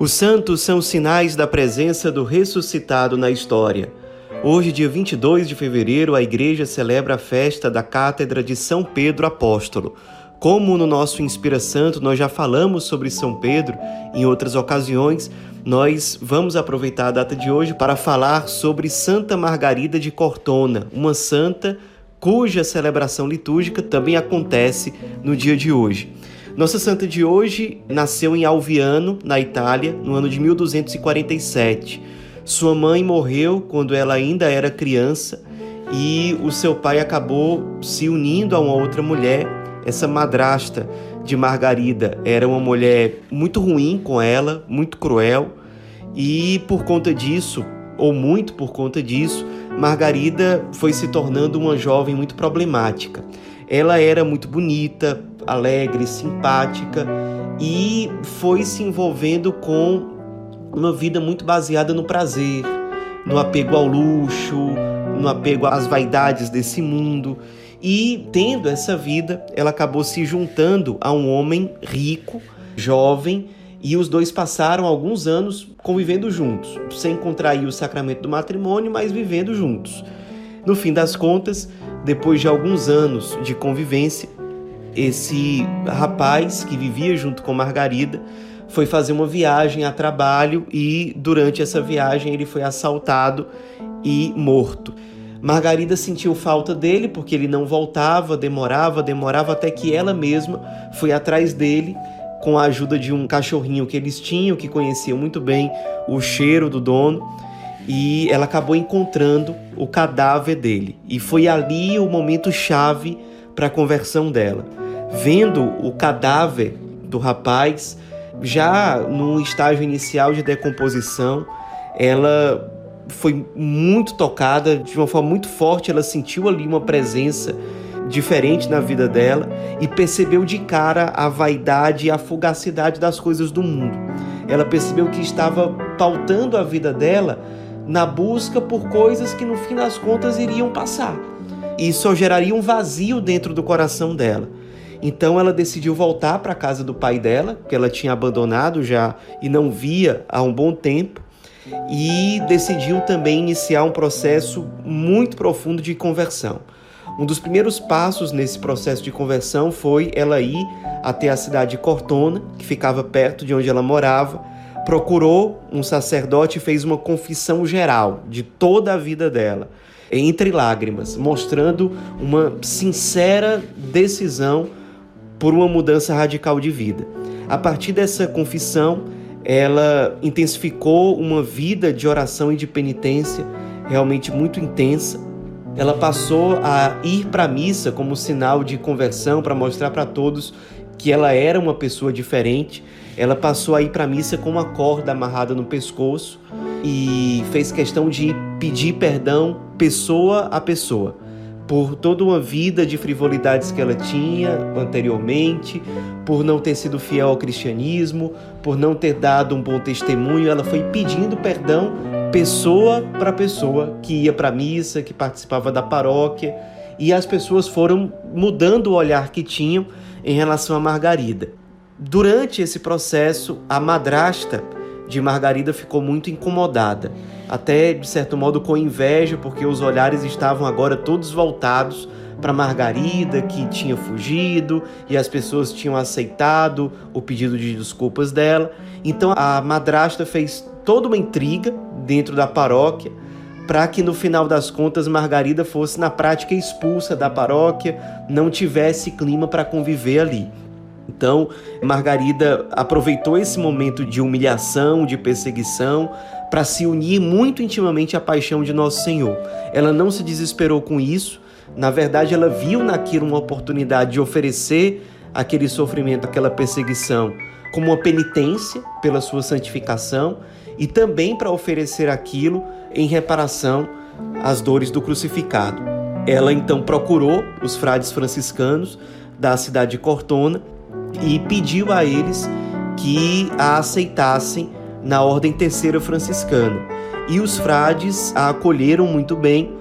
Os santos são sinais da presença do ressuscitado na história. Hoje, dia 22 de fevereiro, a igreja celebra a festa da Cátedra de São Pedro Apóstolo. Como no nosso Inspira Santo nós já falamos sobre São Pedro em outras ocasiões, nós vamos aproveitar a data de hoje para falar sobre Santa Margarida de Cortona, uma santa cuja celebração litúrgica também acontece no dia de hoje. Nossa santa de hoje nasceu em Alviano, na Itália, no ano de 1247. Sua mãe morreu quando ela ainda era criança e o seu pai acabou se unindo a uma outra mulher. Essa madrasta de Margarida era uma mulher muito ruim com ela, muito cruel, e por conta disso, ou muito por conta disso, Margarida foi se tornando uma jovem muito problemática. Ela era muito bonita, alegre, simpática e foi se envolvendo com uma vida muito baseada no prazer, no apego ao luxo, no apego às vaidades desse mundo. E tendo essa vida, ela acabou se juntando a um homem rico, jovem, e os dois passaram alguns anos convivendo juntos, sem contrair o sacramento do matrimônio, mas vivendo juntos. No fim das contas, depois de alguns anos de convivência, esse rapaz que vivia junto com Margarida foi fazer uma viagem a trabalho e durante essa viagem ele foi assaltado e morto. Margarida sentiu falta dele porque ele não voltava, demorava, demorava até que ela mesma foi atrás dele com a ajuda de um cachorrinho que eles tinham, que conhecia muito bem o cheiro do dono e ela acabou encontrando o cadáver dele. E foi ali o momento chave para a conversão dela. Vendo o cadáver do rapaz, já no estágio inicial de decomposição, ela foi muito tocada, de uma forma muito forte, ela sentiu ali uma presença diferente na vida dela e percebeu de cara a vaidade e a fugacidade das coisas do mundo. Ela percebeu que estava pautando a vida dela na busca por coisas que no fim das contas iriam passar e só geraria um vazio dentro do coração dela. Então ela decidiu voltar para a casa do pai dela, que ela tinha abandonado já e não via há um bom tempo, e decidiu também iniciar um processo muito profundo de conversão. Um dos primeiros passos nesse processo de conversão foi ela ir até a cidade de Cortona, que ficava perto de onde ela morava, procurou um sacerdote e fez uma confissão geral de toda a vida dela, entre lágrimas, mostrando uma sincera decisão por uma mudança radical de vida. A partir dessa confissão, ela intensificou uma vida de oração e de penitência realmente muito intensa. Ela passou a ir para a missa como sinal de conversão para mostrar para todos que ela era uma pessoa diferente. Ela passou a ir para a missa com uma corda amarrada no pescoço e fez questão de pedir perdão pessoa a pessoa por toda uma vida de frivolidades que ela tinha anteriormente, por não ter sido fiel ao cristianismo, por não ter dado um bom testemunho, ela foi pedindo perdão pessoa para pessoa que ia para a missa, que participava da paróquia, e as pessoas foram mudando o olhar que tinham em relação a Margarida. Durante esse processo, a madrasta de Margarida ficou muito incomodada, até de certo modo com inveja, porque os olhares estavam agora todos voltados para Margarida, que tinha fugido e as pessoas tinham aceitado o pedido de desculpas dela. Então a madrasta fez toda uma intriga dentro da paróquia para que no final das contas Margarida fosse na prática expulsa da paróquia, não tivesse clima para conviver ali. Então, Margarida aproveitou esse momento de humilhação, de perseguição, para se unir muito intimamente à paixão de Nosso Senhor. Ela não se desesperou com isso, na verdade, ela viu naquilo uma oportunidade de oferecer aquele sofrimento, aquela perseguição, como uma penitência pela sua santificação e também para oferecer aquilo em reparação às dores do crucificado. Ela então procurou os frades franciscanos da cidade de Cortona e pediu a eles que a aceitassem na ordem terceira franciscana. E os frades a acolheram muito bem,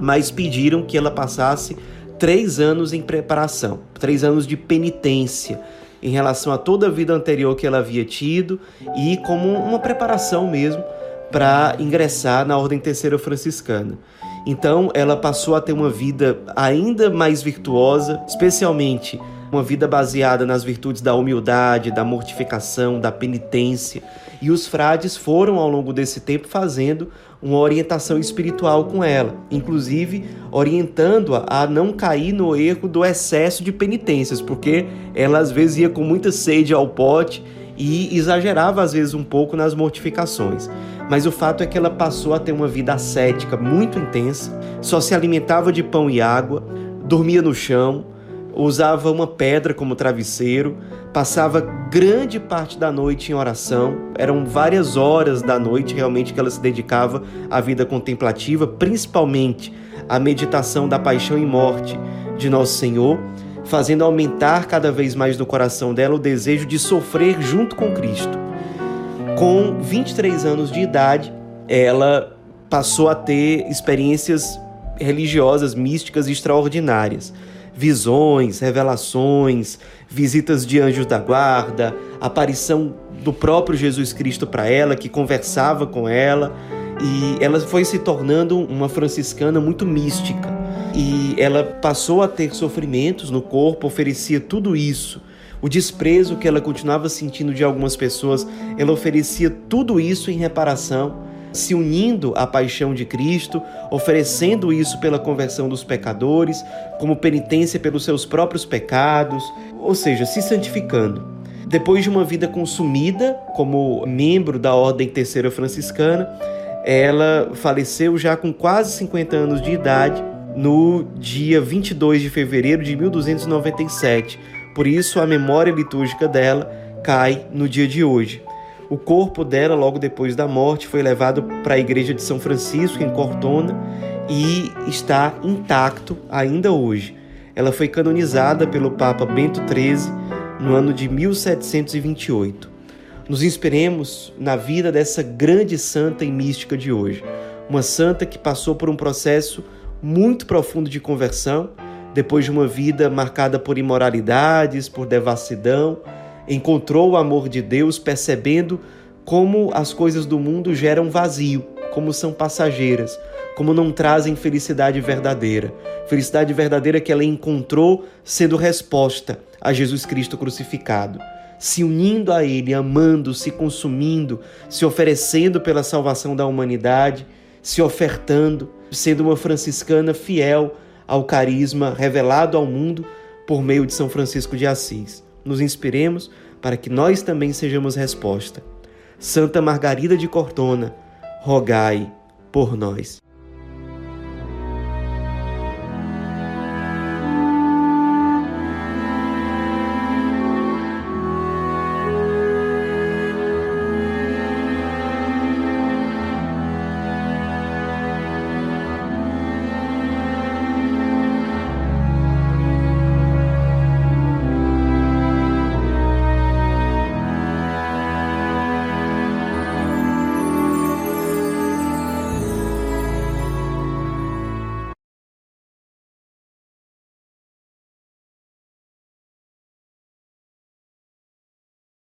mas pediram que ela passasse três anos em preparação, três anos de penitência, em relação a toda a vida anterior que ela havia tido e como uma preparação mesmo para ingressar na Ordem Terceira Franciscana. Então, ela passou a ter uma vida ainda mais virtuosa, especialmente uma vida baseada nas virtudes da humildade, da mortificação, da penitência. E os frades foram, ao longo desse tempo, fazendo uma orientação espiritual com ela, inclusive orientando-a a não cair no erro do excesso de penitências, porque ela às vezes ia com muita sede ao pote e exagerava às vezes um pouco nas mortificações. Mas o fato é que ela passou a ter uma vida ascética muito intensa, só se alimentava de pão e água, dormia no chão, usava uma pedra como travesseiro, passava grande parte da noite em oração, eram várias horas da noite realmente que ela se dedicava à vida contemplativa, principalmente à meditação da paixão e morte de Nosso Senhor, fazendo aumentar cada vez mais no coração dela o desejo de sofrer junto com Cristo. Com 23 anos de idade, ela passou a ter experiências religiosas, místicas extraordinárias visões, revelações, visitas de anjos da guarda, aparição do próprio Jesus Cristo para ela, que conversava com ela, e ela foi se tornando uma franciscana muito mística. E ela passou a ter sofrimentos no corpo, oferecia tudo isso. O desprezo que ela continuava sentindo de algumas pessoas, ela oferecia tudo isso em reparação se unindo à paixão de Cristo, oferecendo isso pela conversão dos pecadores, como penitência pelos seus próprios pecados, ou seja, se santificando. Depois de uma vida consumida como membro da Ordem Terceira Franciscana, ela faleceu já com quase 50 anos de idade no dia 22 de fevereiro de 1297. Por isso, a memória litúrgica dela cai no dia de hoje. O corpo dela, logo depois da morte, foi levado para a igreja de São Francisco, em Cortona, e está intacto ainda hoje. Ela foi canonizada pelo Papa Bento XIII no ano de 1728. Nos inspiremos na vida dessa grande santa e mística de hoje. Uma santa que passou por um processo muito profundo de conversão, depois de uma vida marcada por imoralidades, por devassidão, encontrou o amor de Deus percebendo como as coisas do mundo geram vazio, como são passageiras, como não trazem felicidade verdadeira. Felicidade verdadeira que ela encontrou sendo resposta a Jesus Cristo crucificado. Se unindo a Ele, amando, se consumindo, se oferecendo pela salvação da humanidade, se ofertando, sendo uma franciscana fiel ao carisma revelado ao mundo por meio de São Francisco de Assis nos inspiremos para que nós também sejamos resposta. Santa Margarida de Cortona, rogai por nós.